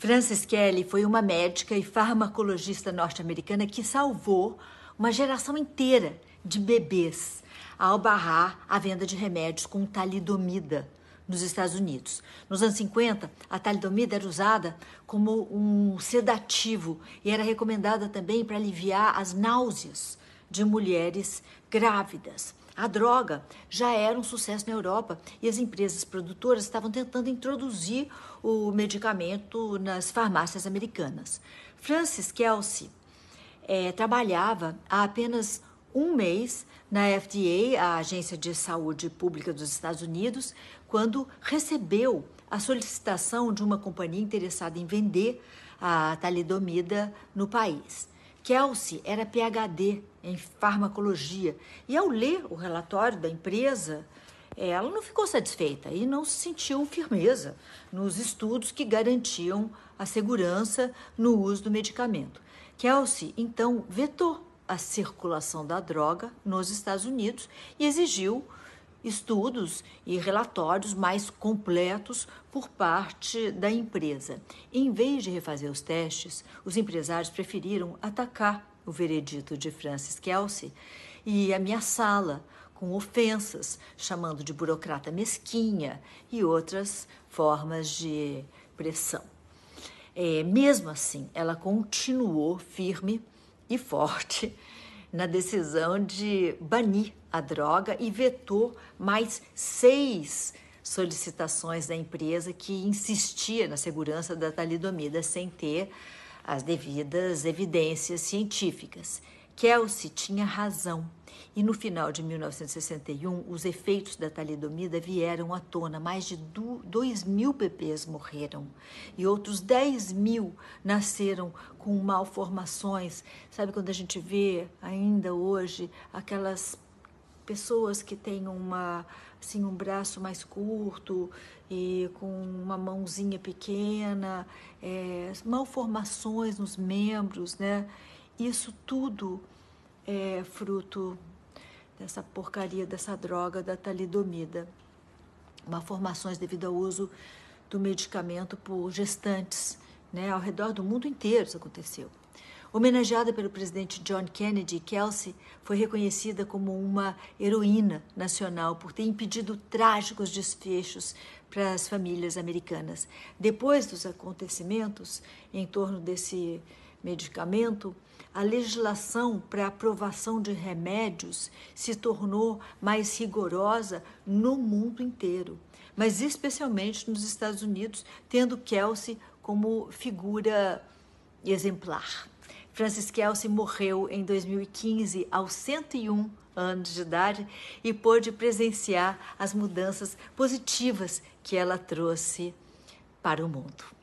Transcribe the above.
Frances Kelly foi uma médica e farmacologista norte-americana que salvou uma geração inteira de bebês ao barrar a venda de remédios com talidomida nos Estados Unidos. Nos anos 50, a talidomida era usada como um sedativo e era recomendada também para aliviar as náuseas de mulheres grávidas. A droga já era um sucesso na Europa e as empresas produtoras estavam tentando introduzir o medicamento nas farmácias americanas. Francis Kelsey é, trabalhava há apenas um mês na FDA, a Agência de Saúde Pública dos Estados Unidos, quando recebeu a solicitação de uma companhia interessada em vender a talidomida no país. Kelsey era PhD em farmacologia e, ao ler o relatório da empresa, ela não ficou satisfeita e não se sentiu firmeza nos estudos que garantiam a segurança no uso do medicamento. Kelsey, então, vetou a circulação da droga nos Estados Unidos e exigiu estudos e relatórios mais completos por parte da empresa. Em vez de refazer os testes, os empresários preferiram atacar o veredito de Francis Kelsey e ameaçá-la com ofensas, chamando de burocrata mesquinha e outras formas de pressão. É, mesmo assim, ela continuou firme e forte na decisão de banir a droga e vetou mais seis solicitações da empresa que insistia na segurança da talidomida sem ter as devidas evidências científicas. Kelsey tinha razão. E no final de 1961, os efeitos da talidomida vieram à tona. Mais de 2 mil bebês morreram e outros 10 mil nasceram com malformações. Sabe quando a gente vê ainda hoje aquelas pessoas que têm uma assim um braço mais curto e com uma mãozinha pequena, é, malformações nos membros, né? Isso tudo é fruto dessa porcaria, dessa droga da talidomida. Malformações devido ao uso do medicamento por gestantes, né? Ao redor do mundo inteiro isso aconteceu. Homenageada pelo presidente John Kennedy, Kelsey foi reconhecida como uma heroína nacional por ter impedido trágicos desfechos para as famílias americanas. Depois dos acontecimentos em torno desse medicamento, a legislação para aprovação de remédios se tornou mais rigorosa no mundo inteiro, mas especialmente nos Estados Unidos, tendo Kelsey como figura exemplar. Francis Kelsey morreu em 2015 aos 101 anos de idade e pôde presenciar as mudanças positivas que ela trouxe para o mundo.